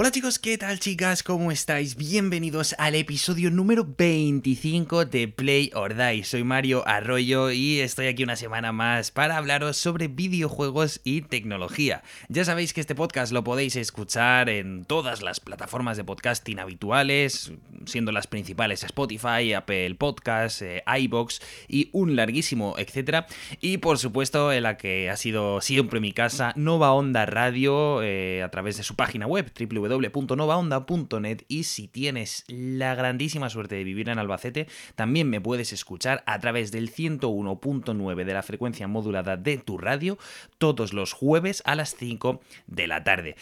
Hola chicos, ¿qué tal chicas? ¿Cómo estáis? Bienvenidos al episodio número 25 de Play or Die. Soy Mario Arroyo y estoy aquí una semana más para hablaros sobre videojuegos y tecnología. Ya sabéis que este podcast lo podéis escuchar en todas las plataformas de podcasting habituales, siendo las principales Spotify, Apple Podcasts, eh, iBox y un larguísimo etcétera. Y por supuesto en la que ha sido siempre mi casa, Nova Onda Radio, eh, a través de su página web, www www.novaonda.net y si tienes la grandísima suerte de vivir en Albacete, también me puedes escuchar a través del 101.9 de la frecuencia modulada de tu radio todos los jueves a las 5 de la tarde.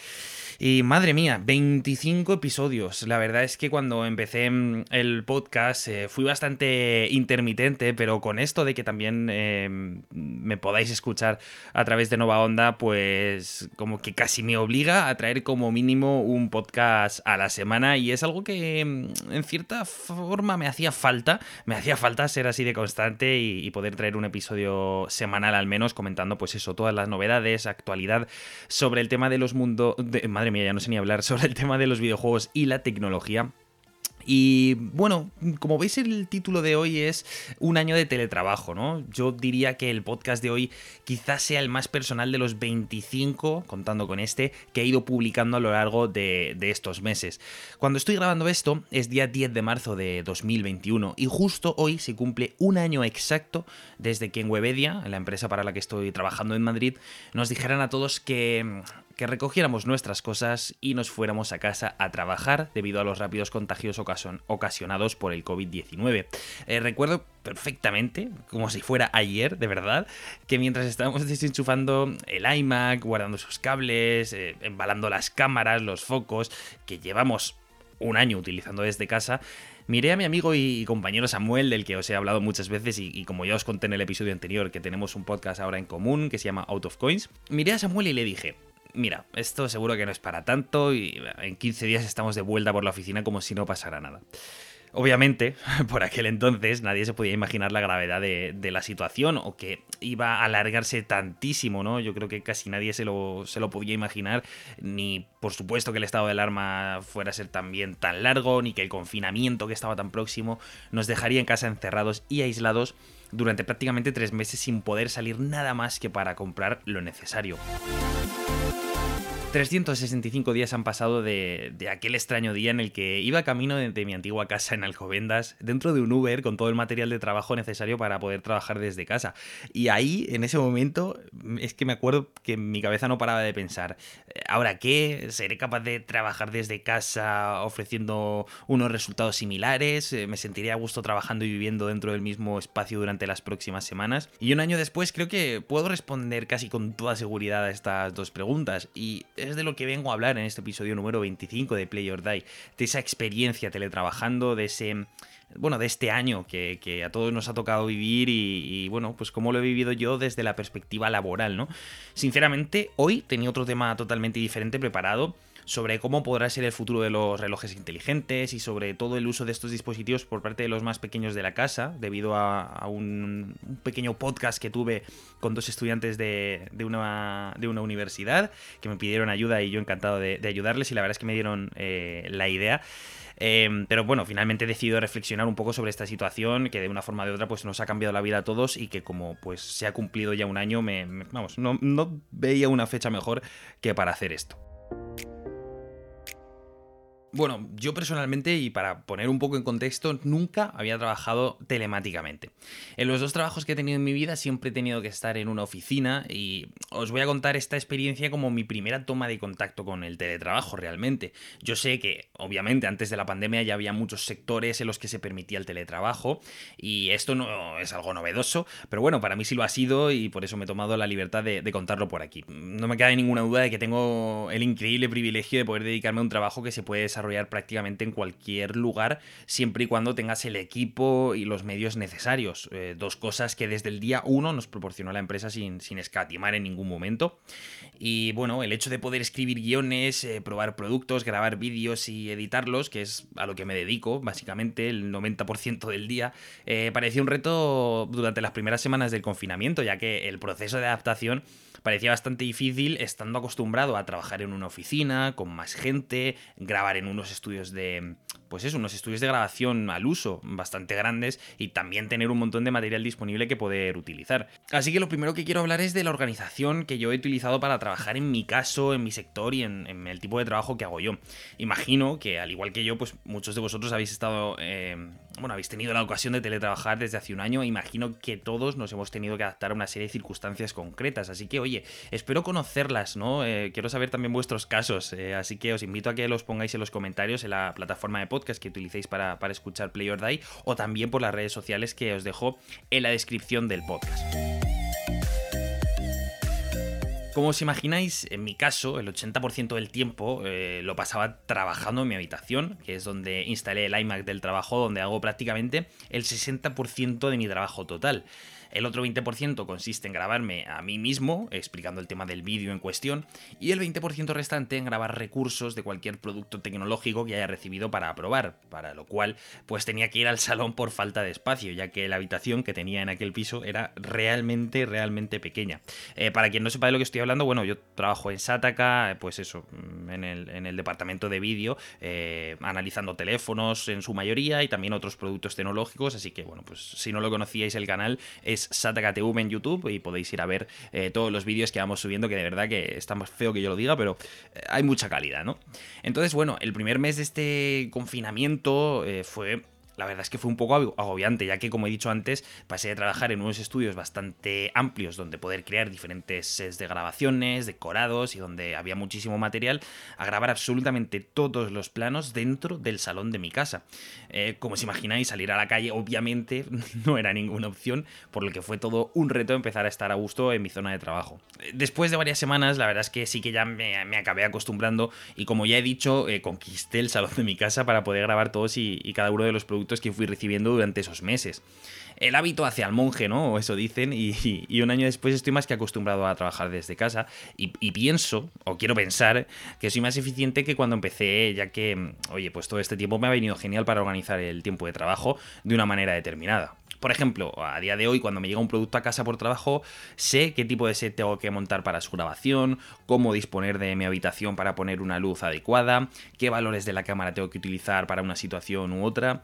Y madre mía, 25 episodios. La verdad es que cuando empecé mm, el podcast eh, fui bastante intermitente, pero con esto de que también eh, me podáis escuchar a través de Nova Onda, pues como que casi me obliga a traer como mínimo un podcast a la semana y es algo que mm, en cierta forma me hacía falta, me hacía falta ser así de constante y, poder traer un episodio semanal al menos comentando pues eso, todas las novedades, actualidad sobre el tema de los mundos... Madre mía, ya no sé ni hablar sobre el tema de los videojuegos y la tecnología y bueno, como veis el título de hoy es un año de teletrabajo, ¿no? Yo diría que el podcast de hoy quizás sea el más personal de los 25, contando con este, que he ido publicando a lo largo de, de estos meses. Cuando estoy grabando esto es día 10 de marzo de 2021 y justo hoy se cumple un año exacto desde que en Webedia, la empresa para la que estoy trabajando en Madrid, nos dijeran a todos que que recogiéramos nuestras cosas y nos fuéramos a casa a trabajar debido a los rápidos contagios ocasionados por el COVID-19. Eh, recuerdo perfectamente, como si fuera ayer, de verdad, que mientras estábamos desenchufando el iMac, guardando sus cables, eh, embalando las cámaras, los focos, que llevamos un año utilizando desde casa, miré a mi amigo y compañero Samuel, del que os he hablado muchas veces y, y, como ya os conté en el episodio anterior, que tenemos un podcast ahora en común que se llama Out of Coins, miré a Samuel y le dije, mira, esto seguro que no es para tanto y en 15 días estamos de vuelta por la oficina como si no pasara nada. Obviamente, por aquel entonces nadie se podía imaginar la gravedad de, la situación o que iba a alargarse tantísimo, ¿no? Yo creo que casi nadie se lo, se lo podía imaginar, ni por supuesto que el estado de alarma fuera a ser también tan largo, ni que el confinamiento que estaba tan próximo nos dejaría en casa encerrados y aislados durante prácticamente tres meses sin poder salir nada más que para comprar lo necesario. 365 días han pasado de, aquel extraño día en el que iba camino de, mi antigua casa en Alcobendas, dentro de un Uber con todo el material de trabajo necesario para poder trabajar desde casa. Y ahí, en ese momento, es que me acuerdo que mi cabeza no paraba de pensar, eh, ¿ahora qué? ¿Seré capaz de trabajar desde casa ofreciendo unos resultados similares? Eh, ¿Me sentiré a gusto trabajando y viviendo dentro del mismo espacio durante las próximas semanas? Y un año después creo que puedo responder casi con toda seguridad a estas dos preguntas. Y es de lo que vengo a hablar en este episodio número 25 de Play or Die, de esa experiencia teletrabajando, de ese bueno, de este año que, a todos nos ha tocado vivir y, y, bueno, pues cómo lo he vivido yo desde la perspectiva laboral, ¿no? Sinceramente, hoy tenía otro tema totalmente diferente preparado sobre cómo podrá ser el futuro de los relojes inteligentes y sobre todo el uso de estos dispositivos por parte de los más pequeños de la casa, debido a, un, pequeño podcast que tuve con dos estudiantes de, una, de una, universidad que me pidieron ayuda y yo encantado de, ayudarles y la verdad es que me dieron eh, la idea. Em, pero bueno, finalmente he decidido reflexionar un poco sobre esta situación que de una forma o de otra pues nos ha cambiado la vida a todos y que como pues se ha cumplido ya un año, me, vamos, no, no veía una fecha mejor que para hacer esto. Bueno, yo personalmente, y para poner un poco en contexto, nunca había trabajado telemáticamente. En los dos trabajos que he tenido en mi vida siempre he tenido que estar en una oficina y os voy a contar esta experiencia como mi primera toma de contacto con el teletrabajo realmente. Yo sé que, obviamente, antes de la pandemia ya había muchos sectores en los que se permitía el teletrabajo y esto no es algo novedoso, pero bueno, para mí sí lo ha sido y por eso me he tomado la libertad de, contarlo por aquí. No me queda ninguna duda de que tengo el increíble privilegio de poder dedicarme a un trabajo que se puede desarrollar prácticamente en cualquier lugar, siempre y cuando tengas el equipo y los medios necesarios. Eh, dos cosas que desde el día uno nos proporcionó la empresa sin, sin escatimar en ningún momento. Y bueno, el hecho de poder escribir guiones, eh, probar productos, grabar vídeos y editarlos, que es a lo que me dedico, básicamente el 90% del día, eh, parecía un reto durante las primeras semanas del confinamiento, ya que el proceso de adaptación parecía bastante difícil estando acostumbrado a trabajar en una oficina, con más gente, grabar en unos estudios de, pues eso, unos estudios de grabación al uso bastante grandes y también tener un montón de material disponible que poder utilizar. Así que lo primero que quiero hablar es de la organización que yo he utilizado para trabajar en mi caso, en mi sector y en, el tipo de trabajo que hago yo. Imagino que al igual que yo, pues muchos de vosotros habéis estado, eh, bueno, habéis tenido la ocasión de teletrabajar desde hace un año. Imagino que todos nos hemos tenido que adaptar a una serie de circunstancias concretas. Así que, oye, espero conocerlas, ¿no? Eh, quiero saber también vuestros casos. Eh, así que os invito a que los pongáis en los comentarios en la plataforma de podcast que utilicéis para, para escuchar Play or Die o también por las redes sociales que os dejo en la descripción del podcast. Como os imagináis, en mi caso, el 80% del tiempo eh, lo pasaba trabajando en mi habitación, que es donde instalé el iMac del trabajo, donde hago prácticamente el 60% de mi trabajo total. El otro 20% consiste en grabarme a mí mismo, explicando el tema del vídeo en cuestión, y el 20% restante en grabar recursos de cualquier producto tecnológico que haya recibido para aprobar, para lo cual pues tenía que ir al salón por falta de espacio, ya que la habitación que tenía en aquel piso era realmente, realmente pequeña. Eh, para quien no sepa de lo que estoy hablando, bueno, yo trabajo en Sataka, pues eso, mm, en el, departamento de vídeo, eh, analizando teléfonos en su mayoría y también otros productos tecnológicos, así que bueno, pues si no lo conocíais el canal es SatakaTV en YouTube y podéis ir a ver eh, todos los vídeos que vamos subiendo, que de verdad que está más feo que yo lo diga, pero eh, hay mucha calidad, ¿no? Entonces, bueno, el primer mes de este confinamiento eh, fue la verdad es que fue un poco agobiante, ya que, como he dicho antes, pasé de trabajar en unos estudios bastante amplios donde poder crear diferentes sets de grabaciones, decorados y donde había muchísimo material, a grabar absolutamente todos los planos dentro del salón de mi casa. Eh, como os imagináis, salir a la calle obviamente no era ninguna opción, por lo que fue todo un reto empezar a estar a gusto en mi zona de trabajo. Después de varias semanas, la verdad es que sí que ya me, acabé acostumbrando y como ya he dicho, eh, conquisté el salón de mi casa para poder grabar todos y cada uno de los productos que fui recibiendo durante esos meses. El hábito hacia el monje, ¿no? O eso dicen, y, un año después estoy más que acostumbrado a trabajar desde casa y, pienso, o quiero pensar, que soy más eficiente que cuando empecé, ya que, oye, pues todo este tiempo me ha venido genial para organizar el tiempo de trabajo de una manera determinada. Por ejemplo, a día de hoy, cuando me llega un producto a casa por trabajo, sé qué tipo de set tengo que montar para su grabación, cómo disponer de mi habitación para poner una luz adecuada, qué valores de la cámara tengo que utilizar para una situación u otra.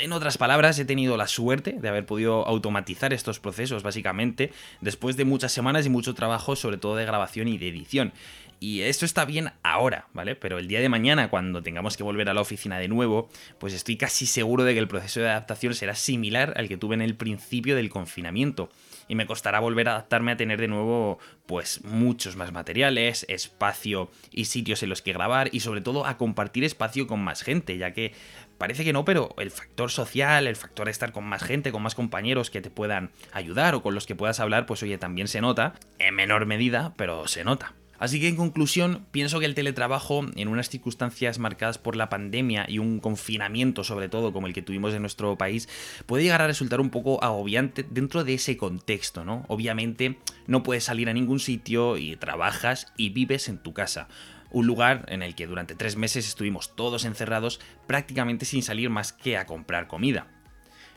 En otras palabras, he tenido la suerte de haber podido automatizar estos procesos, básicamente, después de muchas semanas y mucho trabajo, sobre todo de grabación y de edición. Y esto está bien ahora, ¿vale? Pero el día de mañana, cuando tengamos que volver a la oficina de nuevo, pues estoy casi seguro de que el proceso de adaptación será similar al que tuve en el principio del confinamiento. Y me costará volver a adaptarme a tener de nuevo, pues, muchos más materiales, espacio y sitios en los que grabar y sobre todo a compartir espacio con más gente, ya que parece que no, pero el factor social, el factor de estar con más gente, con más compañeros que te puedan ayudar o con los que puedas hablar, pues oye, también se nota, en menor medida, pero se nota. Así que en conclusión, pienso que el teletrabajo, en unas circunstancias marcadas por la pandemia y un confinamiento sobre todo como el que tuvimos en nuestro país, puede llegar a resultar un poco agobiante dentro de ese contexto, ¿no? Obviamente no puedes salir a ningún sitio y trabajas y vives en tu casa un lugar en el que durante tres meses estuvimos todos encerrados prácticamente sin salir más que a comprar comida.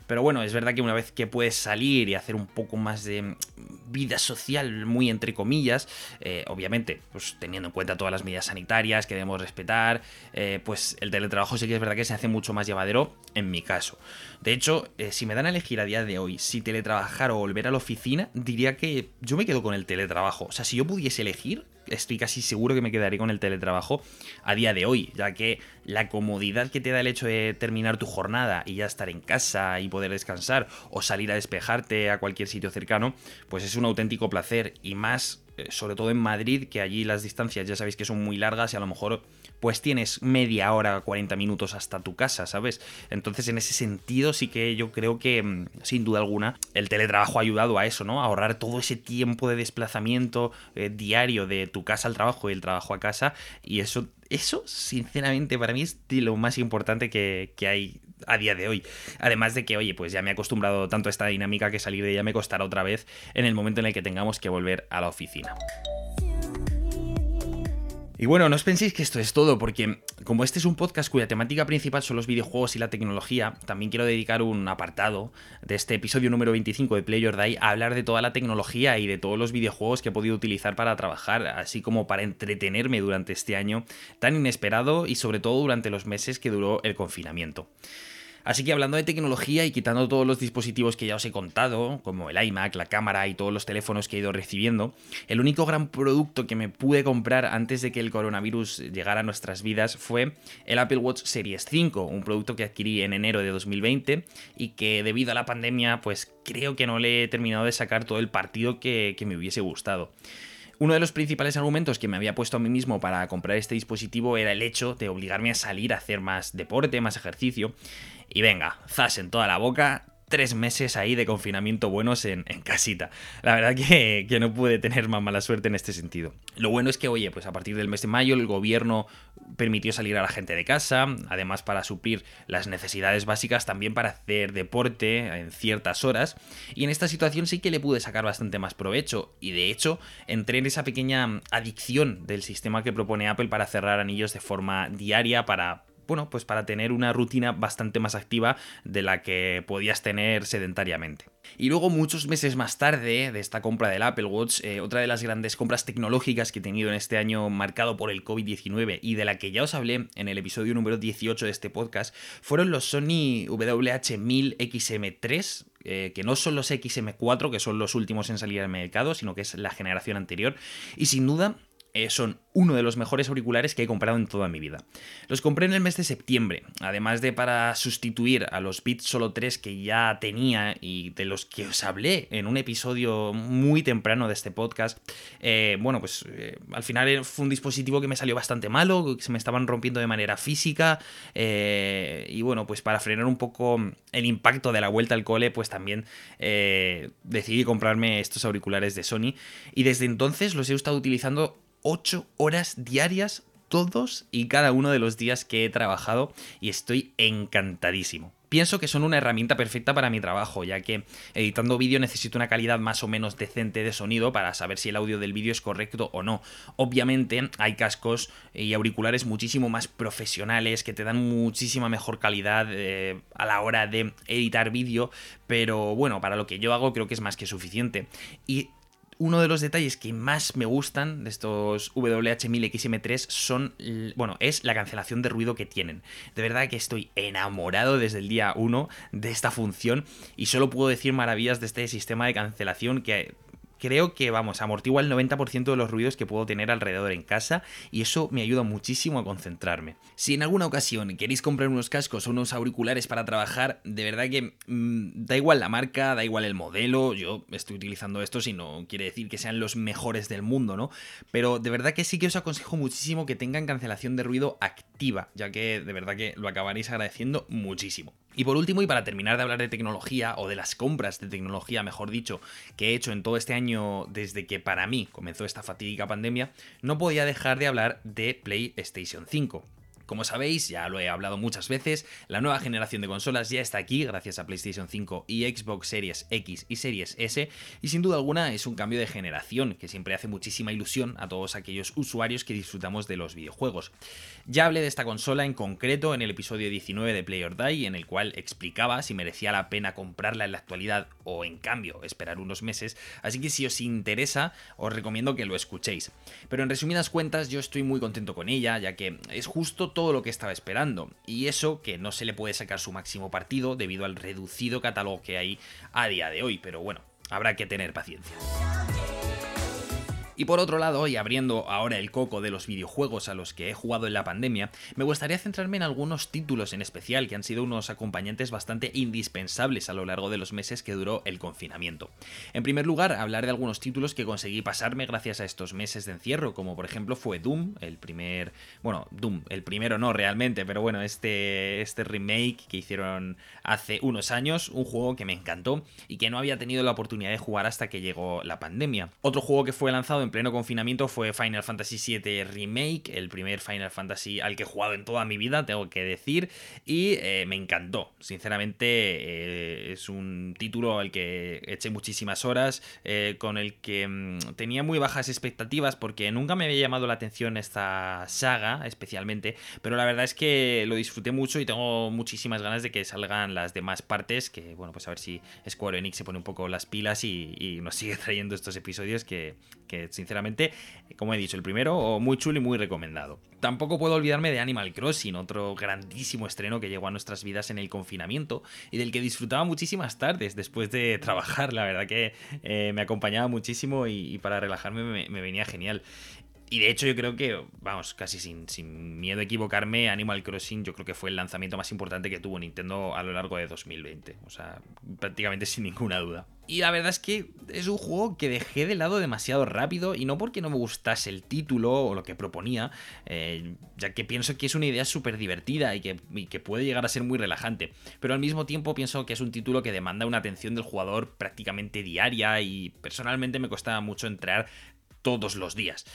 Pero bueno, es verdad que una vez que puedes salir y hacer un poco más de vida social, muy entre comillas, eh, obviamente, pues teniendo en cuenta todas las medidas sanitarias que debemos respetar, eh, pues el teletrabajo sí que es verdad que se hace mucho más llevadero en mi caso. De hecho, eh, si me dan a elegir a día de hoy si teletrabajar o volver a la oficina, diría que yo me quedo con el teletrabajo. O sea, si yo pudiese elegir, estoy casi seguro que me quedaré con el teletrabajo a día de hoy, ya que la comodidad que te da el hecho de terminar tu jornada y ya estar en casa y poder descansar o salir a despejarte a cualquier sitio cercano, pues es un auténtico placer. Y más eh, sobre todo en Madrid, que allí las distancias ya sabéis que son muy largas y a lo mejor pues tienes media hora, 40 minutos hasta tu casa, ¿sabes? Entonces en ese sentido sí que yo creo que mm, sin duda alguna el teletrabajo ha ayudado a eso, ¿no? A ahorrar todo ese tiempo de desplazamiento eh, diario de tu casa al trabajo y el trabajo a casa y eso eso, sinceramente, para mí es lo más importante que, que, hay a día de hoy. Además de que, oye, pues ya me he acostumbrado tanto a esta dinámica que salir de ella me costará otra vez en el momento en el que tengamos que volver a la oficina. Y bueno, no os penséis que esto es todo, porque como este es un podcast cuya temática principal son los videojuegos y la tecnología, también quiero dedicar un apartado de este episodio número 25 de Play Your Die a hablar de toda la tecnología y de todos los videojuegos que he podido utilizar para trabajar, así como para entretenerme durante este año tan inesperado y sobre todo durante los meses que duró el confinamiento. Así que hablando de tecnología y quitando todos los dispositivos que ya os he contado, como el iMac, la cámara y todos los teléfonos que he ido recibiendo, el único gran producto que me pude comprar antes de que el coronavirus llegara a nuestras vidas fue el Apple Watch Series 5, un producto que adquirí en enero de 2020 y que debido a la pandemia pues creo que no le he terminado de sacar todo el partido que, que me hubiese gustado. Uno de los principales argumentos que me había puesto a mí mismo para comprar este dispositivo era el hecho de obligarme a salir a hacer más deporte, más ejercicio. Y venga, zas en toda la boca, tres meses ahí de confinamiento buenos en, casita. La verdad que, que, no pude tener más mala suerte en este sentido. Lo bueno es que, oye, pues a partir del mes de mayo el gobierno permitió salir a la gente de casa, además para suplir las necesidades básicas, también para hacer deporte en ciertas horas. Y en esta situación sí que le pude sacar bastante más provecho. Y de hecho, entré en esa pequeña adicción del sistema que propone Apple para cerrar anillos de forma diaria, para bueno, pues para tener una rutina bastante más activa de la que podías tener sedentariamente. Y luego, muchos meses más tarde de esta compra del Apple Watch, eh, otra de las grandes compras tecnológicas que he tenido en este año marcado por el COVID-19 y de la que ya os hablé en el episodio número 18 de este podcast, fueron los Sony WH-1000XM3, eh, que no son los XM4, que son los últimos en salir al mercado, sino que es la generación anterior. Y sin duda, eh, son uno de los mejores auriculares que he comprado en toda mi vida. Los compré en el mes de septiembre, además de para sustituir a los Beats Solo 3 que ya tenía y de los que os hablé en un episodio muy temprano de este podcast. Eh, bueno, pues eh, al final fue un dispositivo que me salió bastante malo, que se me estaban rompiendo de manera física y bueno, pues para frenar un poco el impacto de la vuelta al cole, pues también decidí comprarme estos auriculares de Sony y desde entonces los he estado utilizando 8 horas diarias todos y cada uno de los días que he trabajado y estoy encantadísimo. Pienso que son una herramienta perfecta para mi trabajo, ya que editando vídeo necesito una calidad más o menos decente de sonido para saber si el audio del vídeo es correcto o no. Obviamente hay cascos y auriculares muchísimo más profesionales que te dan muchísima mejor calidad eh, a la hora de editar vídeo, pero bueno, para lo que yo hago creo que es más que suficiente. Y uno de los detalles que más me gustan de estos WH-1000XM3 son, bueno, es la cancelación de ruido que tienen. De verdad que estoy enamorado desde el día 1 de esta función y solo puedo decir maravillas de este sistema de cancelación que creo que, vamos, amortigua el 90% de los ruidos que puedo tener alrededor en casa y eso me ayuda muchísimo a concentrarme. Si en alguna ocasión queréis comprar unos cascos o unos auriculares para trabajar, de verdad que mm, da igual la marca, da igual el modelo, yo estoy utilizando estos y no quiere decir que sean los mejores del mundo, ¿no? Pero de verdad que sí que os aconsejo muchísimo que tengan cancelación de ruido activa, ya que de verdad que lo acabaréis agradeciendo muchísimo. Y por último, y para terminar de hablar de tecnología, o de las compras de tecnología, mejor dicho, que he hecho en todo este año desde que para mí comenzó esta fatídica pandemia, no podía dejar de hablar de PlayStation 5. Como sabéis, ya lo he hablado muchas veces, la nueva generación de consolas ya está aquí gracias a PlayStation 5 y Xbox Series X y Series S, y sin duda alguna es un cambio de generación que siempre hace muchísima ilusión a todos aquellos usuarios que disfrutamos de los videojuegos. Ya hablé de esta consola en concreto en el episodio 19 de Play or Die, en el cual explicaba si merecía la pena comprarla en la actualidad o en cambio esperar unos meses, así que si os interesa os recomiendo que lo escuchéis. Pero en resumidas cuentas yo estoy muy contento con ella, ya que es justo todo lo que estaba esperando. Y eso que no se le puede sacar su máximo partido debido al reducido catálogo que hay a día de hoy. Pero bueno, habrá que tener paciencia. Y por otro lado, y abriendo ahora el coco de los videojuegos a los que he jugado en la pandemia, me gustaría centrarme en algunos títulos en especial que han sido unos acompañantes bastante indispensables a lo largo de los meses que duró el confinamiento. En primer lugar, hablar de algunos títulos que conseguí pasarme gracias a estos meses de encierro, como por ejemplo fue Doom, el primer, bueno, Doom, el primero no realmente, pero bueno, este, este remake que hicieron hace unos años, un juego que me encantó y que no había tenido la oportunidad de jugar hasta que llegó la pandemia. Otro juego que fue lanzado en pleno confinamiento fue Final Fantasy VII Remake, el primer Final Fantasy al que he jugado en toda mi vida, tengo que decir, y eh, me encantó. Sinceramente, eh, es un título al que eché muchísimas horas, eh, con el que mm, tenía muy bajas expectativas porque nunca me había llamado la atención esta saga especialmente, pero la verdad es que lo disfruté mucho y tengo muchísimas ganas de que salgan las demás partes, que bueno, pues a ver si Square Enix se pone un poco las pilas y, y nos sigue trayendo estos episodios que, que sinceramente, como he dicho, el primero muy chulo y muy recomendado. Tampoco puedo olvidarme de Animal Crossing, otro grandísimo estreno que llegó a nuestras vidas en el confinamiento y del que disfrutaba muchísimas tardes después de trabajar. La verdad que eh, me acompañaba muchísimo y, para relajarme me, venía genial. Y de hecho yo creo que, vamos, casi sin, sin, miedo a equivocarme, Animal Crossing yo creo que fue el lanzamiento más importante que tuvo Nintendo a lo largo de 2020. O sea, prácticamente sin ninguna duda. Y la verdad es que es un juego que dejé de lado demasiado rápido y no porque no me gustase el título o lo que proponía, eh, ya que pienso que es una idea súper divertida y que, y que, puede llegar a ser muy relajante, pero al mismo tiempo pienso que es un título que demanda una atención del jugador prácticamente diaria y personalmente me costaba mucho entrar todos los días.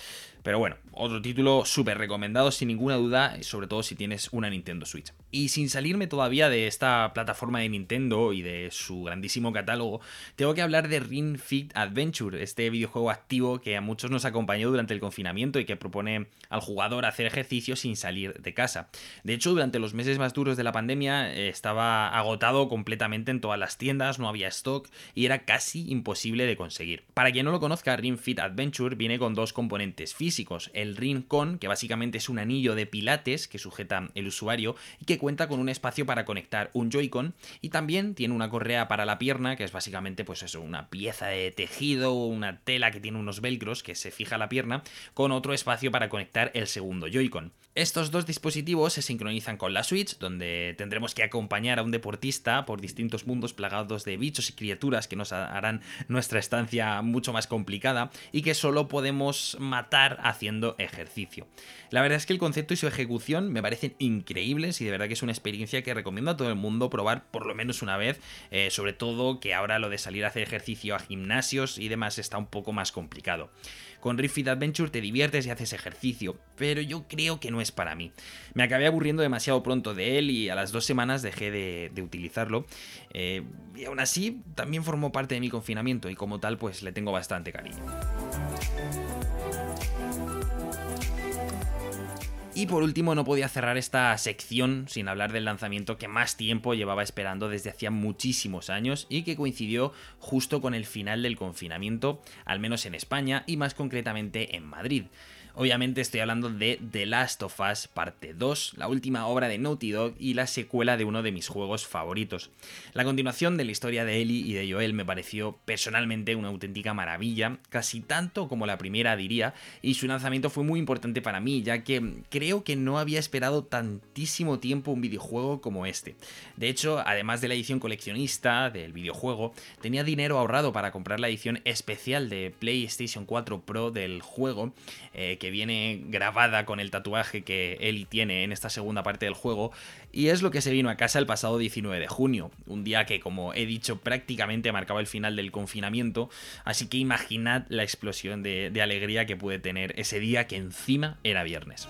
Pero bueno, otro título súper recomendado sin ninguna duda, sobre todo si tienes una Nintendo Switch. Y sin salirme todavía de esta plataforma de Nintendo y de su grandísimo catálogo, tengo que hablar de Ring Fit Adventure, este videojuego activo que a muchos nos acompañó durante el confinamiento y que propone al jugador hacer ejercicio sin salir de casa. De hecho, durante los meses más duros de la pandemia eh, estaba agotado completamente en todas las tiendas, no había stock y era casi imposible de conseguir. Para quien no lo conozca, Ring Fit Adventure viene con dos componentes físicos el Ring Con, que básicamente es un anillo de pilates que sujeta el usuario y que cuenta con un espacio para conectar un Joy-Con y también tiene una correa para la pierna, que es básicamente pues eso, una pieza de tejido o una tela que tiene unos velcros que se fija a la pierna, con otro espacio para conectar el segundo Joy-Con. Estos dos dispositivos se sincronizan con la Switch, donde tendremos que acompañar a un deportista por distintos mundos plagados de bichos y criaturas que nos harán nuestra estancia mucho más complicada y que solo podemos matar haciendo ejercicio. La verdad es que el concepto y su ejecución me parecen increíbles y de verdad que es una experiencia que recomiendo a todo el mundo probar por lo menos una vez, eh, sobre todo que ahora lo de salir a hacer ejercicio a gimnasios y demás está un poco más complicado. Con Rift Adventure te diviertes y haces ejercicio, pero yo creo que no es para mí. Me acabé aburriendo demasiado pronto de él y a las dos semanas dejé de, utilizarlo. Eh, y aún así, también formó parte de mi confinamiento y como tal, pues le tengo bastante cariño. Y por último, no podía cerrar esta sección sin hablar del lanzamiento que más tiempo llevaba esperando desde hacía muchísimos años y que coincidió justo con el final del confinamiento, al menos en España y más concretamente en Madrid. Obviamente estoy hablando de The Last of Us Parte 2, la última obra de Naughty Dog y la secuela de uno de mis juegos favoritos. La continuación de la historia de Ellie y de Joel me pareció personalmente una auténtica maravilla, casi tanto como la primera diría, y su lanzamiento fue muy importante para mí, ya que creo que no había esperado tantísimo tiempo un videojuego como este. De hecho, además de la edición coleccionista del videojuego, tenía dinero ahorrado para comprar la edición especial de PlayStation 4 Pro del juego, eh, que viene grabada con el tatuaje que Ellie tiene en esta segunda parte del juego, y es lo que se vino a casa el pasado 19 de junio, un día que como he dicho prácticamente marcaba el final del confinamiento, así que imaginad la explosión de, de alegría que pude tener ese día que encima era viernes.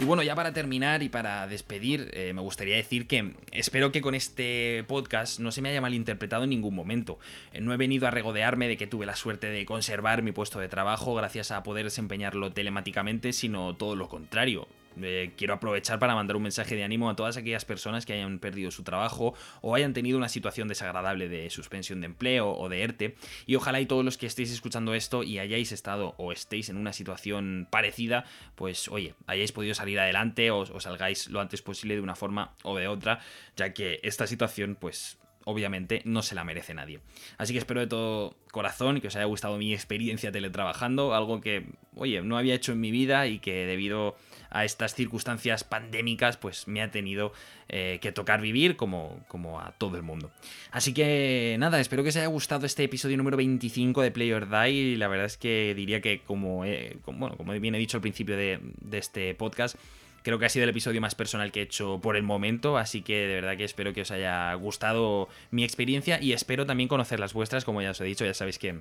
Y bueno, ya para terminar y para despedir, eh, me gustaría decir que espero que con este podcast no se me haya malinterpretado en ningún momento. Eh, no he venido a regodearme de que tuve la suerte de conservar mi puesto de trabajo gracias a poder desempeñarlo telemáticamente, sino todo lo contrario. Eh, quiero aprovechar para mandar un mensaje de ánimo a todas aquellas personas que hayan perdido su trabajo o hayan tenido una situación desagradable de suspensión de empleo o de ERTE. Y ojalá y todos los que estéis escuchando esto y hayáis estado o estéis en una situación parecida, pues oye, hayáis podido salir adelante o, o salgáis lo antes posible de una forma o de otra, ya que esta situación pues obviamente no se la merece nadie. Así que espero de todo corazón que os haya gustado mi experiencia teletrabajando, algo que, oye, no había hecho en mi vida y que debido a estas circunstancias pandémicas, pues me ha tenido eh, que tocar vivir como, como a todo el mundo. Así que nada, espero que os haya gustado este episodio número 25 de Play or Die. La verdad es que diría que, como, bueno, como bien he dicho al principio de este podcast, Creo que ha sido el episodio más personal que he hecho por el momento, así que de verdad que espero que os haya gustado mi experiencia y espero también conocer las vuestras, como ya os he dicho, ya sabéis que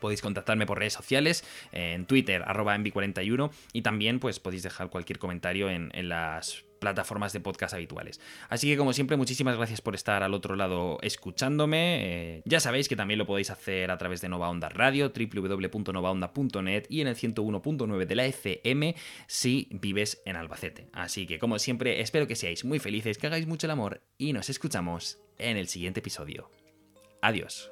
Podéis contactarme por redes sociales, en Twitter, arroba envi41, y también pues podéis dejar cualquier comentario en, en las plataformas de podcast habituales. Así que como siempre, muchísimas gracias por estar al otro lado escuchándome. Eh, ya sabéis que también lo podéis hacer a través de Nova Onda Radio, www.novaonda.net y en el 101.9 de la FM si vives en Albacete. Así que como siempre, espero que seáis muy felices, que hagáis mucho el amor y nos escuchamos en el siguiente episodio. Adiós.